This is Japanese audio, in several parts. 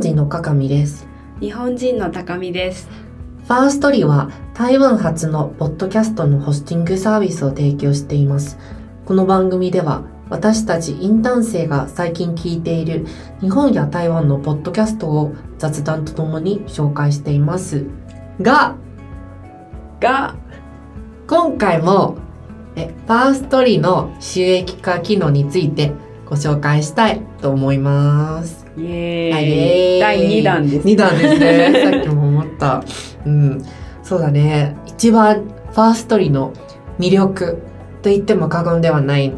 台湾人のかかみです。日本人の高見です。ファーストリーは台湾初のポッドキャストのホスティングサービスを提供しています。この番組では私たちインターン生が最近聞いている日本や台湾のポッドキャストを雑談とともに紹介しています。が、が、今回もえファーストリーの収益化機能についてご紹介したいと思います。イエ。第2弾です。2弾ですね。さっきも思った。うん。そうだね。一番ファーストリーの魅力と言っても過言ではない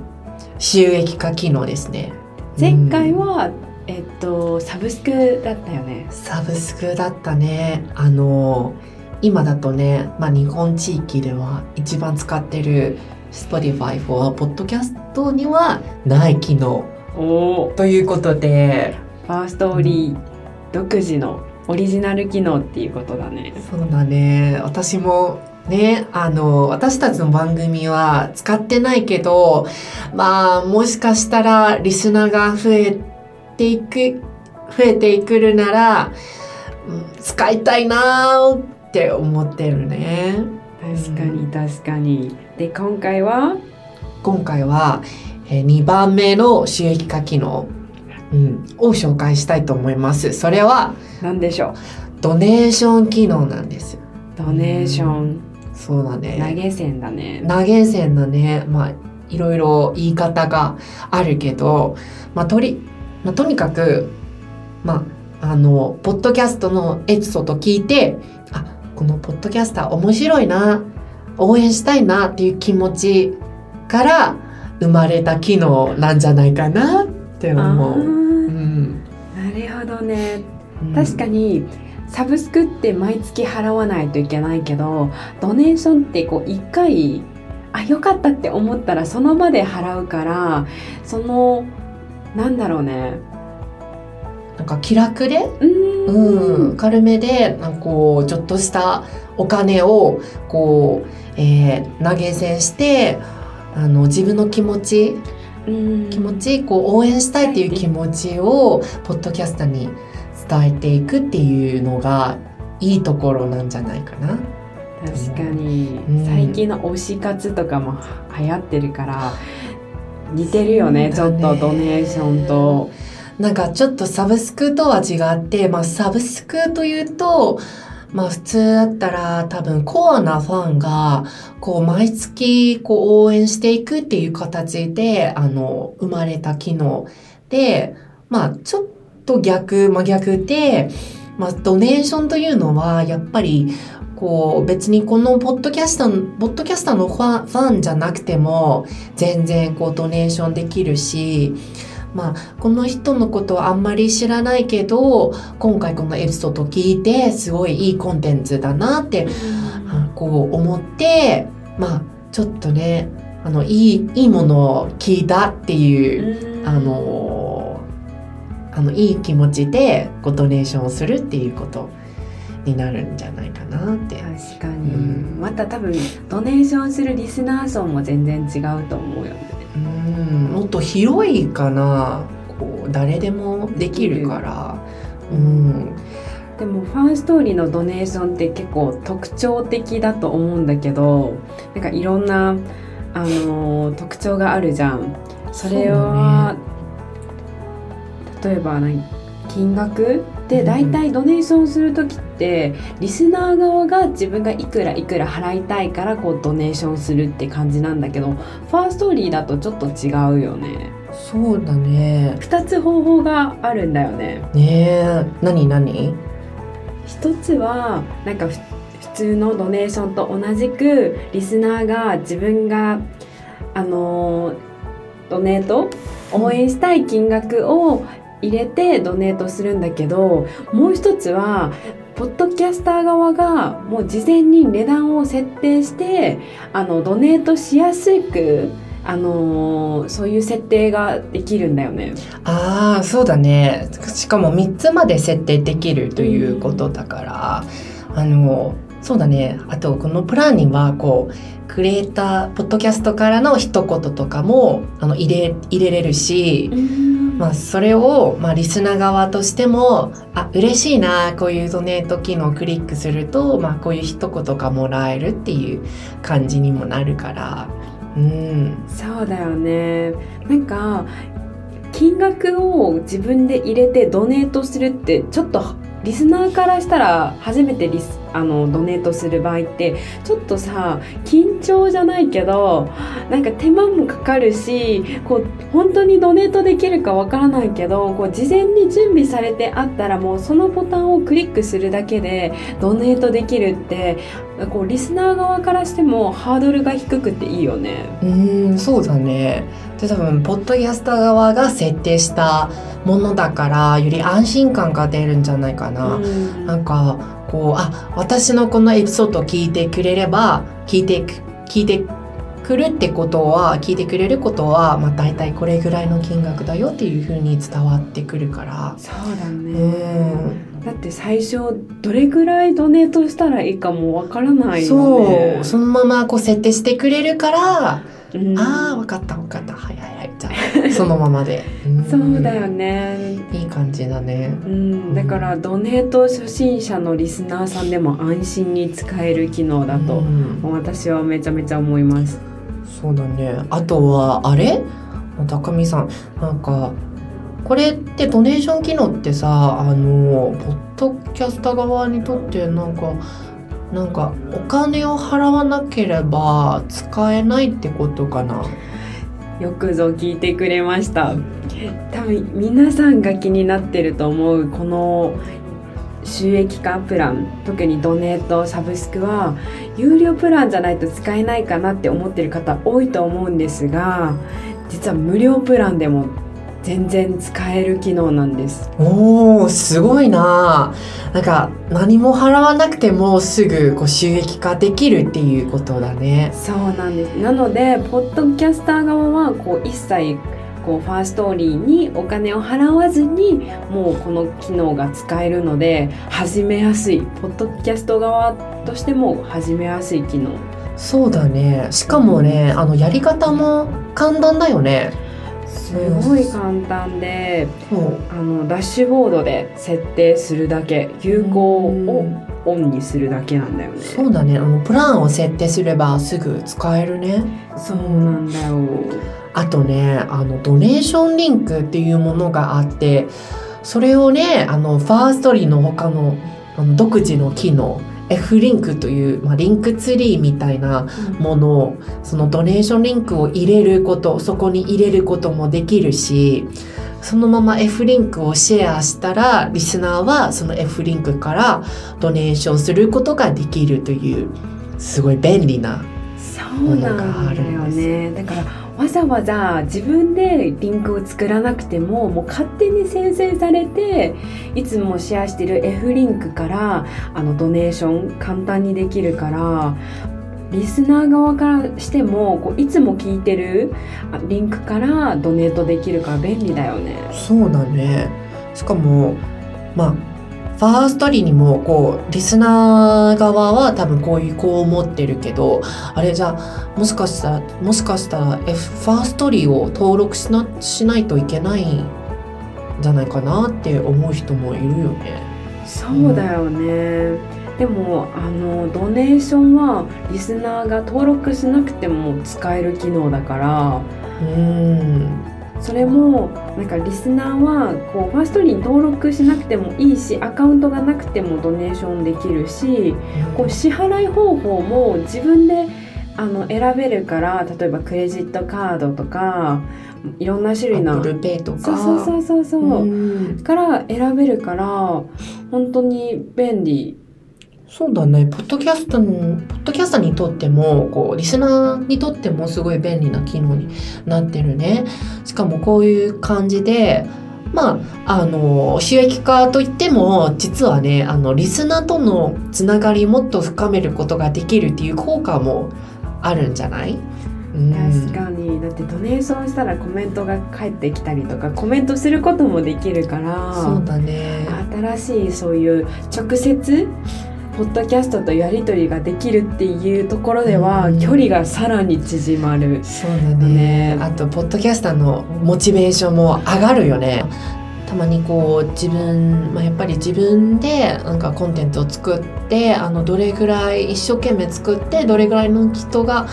収益化機能ですね。前回うんは、えっと、サブスクだったよね。サブスクだったね。あの、今だとね、まあ日本地域では一番使ってる Spotify for Podcast にはない機能。ということで、ファーストリー独自のオリジナル機能っていうことだね。そうだね。私もね、あの、私たちの番組は使ってないけど、まあ、もしかしたらリスナーが増えていく、増えてくるなら、うん使いたいなーって思ってるね。確かに確かに。で、今回は、今回は、え2番目の収益化機能、うん、を紹介したいと思います。それは、何でしょドネーション機能なんです。ドネーション。そうだね。投げ銭だね。投げ銭のね、まあ、いろいろ言い方があるけど、まあ、とり、まあ、とにかく、まあ、あの、ポッドキャストのエピソード聞いて、あ、このポッドキャスター面白いな、応援したいなっていう気持ちから生まれた機能なんじゃないかなってあ思う。ね。うん。確かにサブスクって毎月払わないといけないけどドネーションってこう一回あよかったって思ったらその場で払うからそのなんだろうね。なんか気楽で？うーん。うん、軽めでなんかこうちょっとしたお金をこう、えー投げ銭してあの自分の気持ちうん気持ちこう応援したいっていう気持ちをポッドキャスターに伝えていくっていうのがいいところなんじゃないかな。確かに、うん最近の推し活とかも流行ってるから似てるよねちょっとドネーションと。なんかちょっとサブスクとは違って、まあサブスクというと、まあ普通だったら多分コアなファンがこう毎月こう応援していくっていう形であの生まれた機能で、まあちょっと逆、真逆で、まあドネーションというのはやっぱりこう別にこのポッドキャスター、ポッドキャスターのファンファンじゃなくても全然こうドネーションできるし、まあ、この人のことはあんまり知らないけど今回このエピソードを聞いてすごいいいコンテンツだなってあこう思ってまあちょっとねあのいいいいものを聞いたっていう、うんあのあのいい気持ちでごドネーションをするっていうことになるんじゃないかなって。確かに、うんまた多分ドネーションするリスナー層も全然違うと思うよね。うんもっと広いかなこう誰でもできるから。うんでもファーストーリーのドネーションって結構特徴的だと思うんだけどなんかいろんな、あのー特徴があるじゃん。それは、例えば何金額で大体ドネーションする時ってリスナー側が自分がいくらいくら払いたいからこうドネーションするって感じなんだけどファーストーリーだとちょっと違うよね。そうだね。2つ方法があるんだよね。ねえ、何何？一つはなんかふ普通のドネーションと同じくリスナーが自分があのードネート？応援したい金額を入れてドネートするんだけどもう一つはポッドキャスター側がもう事前に値段を設定してあのドネートしやすくあのーそういう設定ができるんだよね。ああ、そうだね。しかも三つまで設定できるということだから、あのそうだね。あとこのプランにはこうクリエイターポッドキャストからの一言とかもあの入れ入れれるし、まあ、それを、まあ、リスナー側としてもあ嬉しいなこういうドネート機能をクリックすると、まあ、こういう一言がもらえるっていう感じにもなるから。うん、そうだよね。なんか金額を自分で入れてドネートするってちょっとリスナーからしたら初めてリスあのドネートする場合ってちょっとさ緊張じゃないけどなんか手間もかかるしこう本当にドネートできるかわからないけどこう事前に準備されてあったらもうそのボタンをクリックするだけでドネートできるってこうリスナー側からしてもハードルが低くていいよね。うんそうだねで多分ポッドキャスター側が設定したものだからより安心感が出るんじゃないかな。うんなんかこうあ私のこのエピソードを聞いてくれれば聞いてく聞いてくるってことは聞いてくれることは、まあ、大体これぐらいの金額だよっていうふうに伝わってくるから。そうだね、うん。だって最初どれぐらいドネートしたらいいかもわからないよそねう。そのままこう設定してくれるから、うん。ああ分かった分かった。はいはいはい。じゃあそのままで、ん。そうだよね。いい感じだね。うん、だからドネート初心者のリスナーさんでも安心に使える機能だと、うん。私はめちゃめちゃ思います。そうだね。あとはあれ？高見さん。なんかこれってドネーション機能ってさあのポッドキャスター側にとってなんかなんかお金を払わなければ使えないってことかなよくぞ聞いてくれました。多分皆さんが気になってると思うこの収益化プラン特にドネートサブスクは有料プランじゃないと使えないかなって思ってる方多いと思うんですが実は無料プランでも全然使える機能なんです。おーすごいな。なんか何も払わなくてもすぐこう収益化できるっていうことだね。そうなんです。なのでポッドキャスター側はこう一切こうファーストーリーにお金を払わずにもうこの機能が使えるので始めやすい。ポッドキャスト側としても始めやすい機能。そうだね。しかもねあのやり方も簡単だよねすごい簡単であのダッシュボードで設定するだけ有効をオンにするだけなんだよね。そうだね。あのプランを設定すればすぐ使えるね。そうなんだよ。あとねあのドネーションリンクっていうものがあってそれをねあのファーストリーの他のあの独自の機能 F リンクという、まあ、リンクツリーみたいなものをそのドネーションリンクを入れることそこに入れることもできるしそのまま F リンクをシェアしたらリスナーはその F リンクからドネーションすることができるというすごい便利なそうなんだよね。だからわざわざ自分でリンクを作らなくてももう勝手に生成されていつもシェアしてる F リンクからあのドネーション簡単にできるからリスナー側からしてもこういつも聞いてるリンクからドネートできるから便利だよね。そうだねしかもまあファーストリーにもこうリスナー側は多分こういうこう思ってるけどあれじゃあもしかしたらもしかしたら F ファーストリーを登録しなしないといけないんじゃないかなって思う人もいるよね。そうだよね。でもあのドネーションはリスナーが登録しなくても使える機能だからうんそれもなんかリスナーはこうファーストリーに登録しなくてもいいしアカウントがなくてもドネーションできるしこう支払い方法も自分であの選べるから例えばクレジットカードとかいろんな種類のルペイとか。そうそうそうそうから選べるから本当に便利そうだね。ポッドキャストにポッドキャスターにとってもこうリスナーにとってもすごい便利な機能になってるね。しかもこういう感じでまああの収益化といっても実はねあのリスナーとのつながりもっと深めることができるっていう効果もあるんじゃない、うん、確かに。だってドネーションしたらコメントが返ってきたりとかコメントすることもできるからそうだね。新しいそういう直接ポッドキャストとやり取りができるっていうところでは、うん距離がさらに縮まる。そうだね。あと、ポッドキャスターのモチベーションも上がるよね。たまにこう自分、まあ、やっぱり自分でなんかコンテンツを作ってあのどれぐらい一生懸命作ってどれぐらいの人が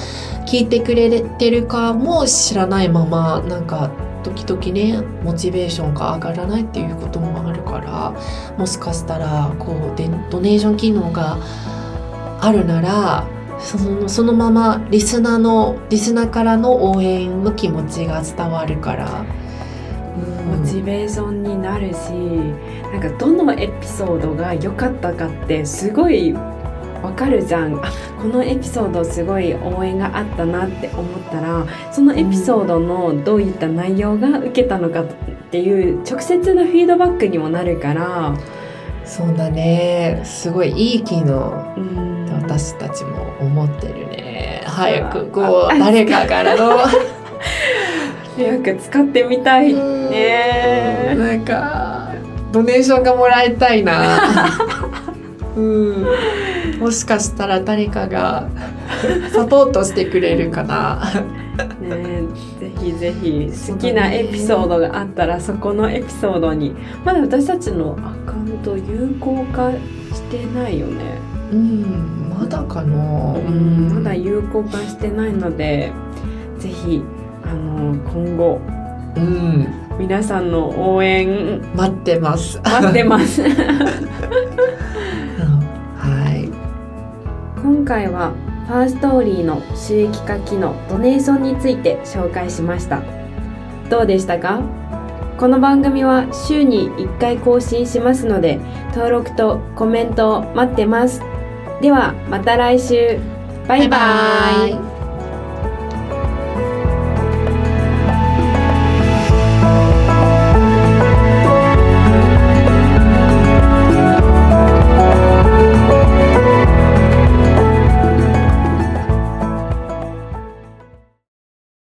聞いてくれてるかも知らないままなんか時々ねモチベーションが上がらないっていうこともあるからもしかしたらこうでドネーション機能があるならそのそのままリスナーのリスナーからの応援の気持ちが伝わるから、モチベーションになるしなんかどのエピソードが良かったかってすごいわかるじゃん。あこのエピソードすごい応援があったなって思ったらそのエピソードのどういった内容が受けたのかっていう直接のフィードバックにもなるから、そうだね。すごいいい機能うん。と私たちも思ってるね。早くこあう誰かからの。早く使ってみたいうん。ねなんかドネーションがもらいたいな うん。もしかしたら誰かが サポートしてくれるかな。ねぜひぜひ好きなエピソードがあったらそこのエピソードに。まだ私たちのアカウント有効化してないよね、うんまだかな。うん、まだ有効化してないのでぜひあの今後うん皆さんの応援。待ってます。待ってます。はい。今回はファーストーリーの収益化機能ドネーションについて紹介しました。どうでしたか？この番組は週に1回更新しますので登録とコメントを待ってます。ではまた来週。バイバイ。バイバイ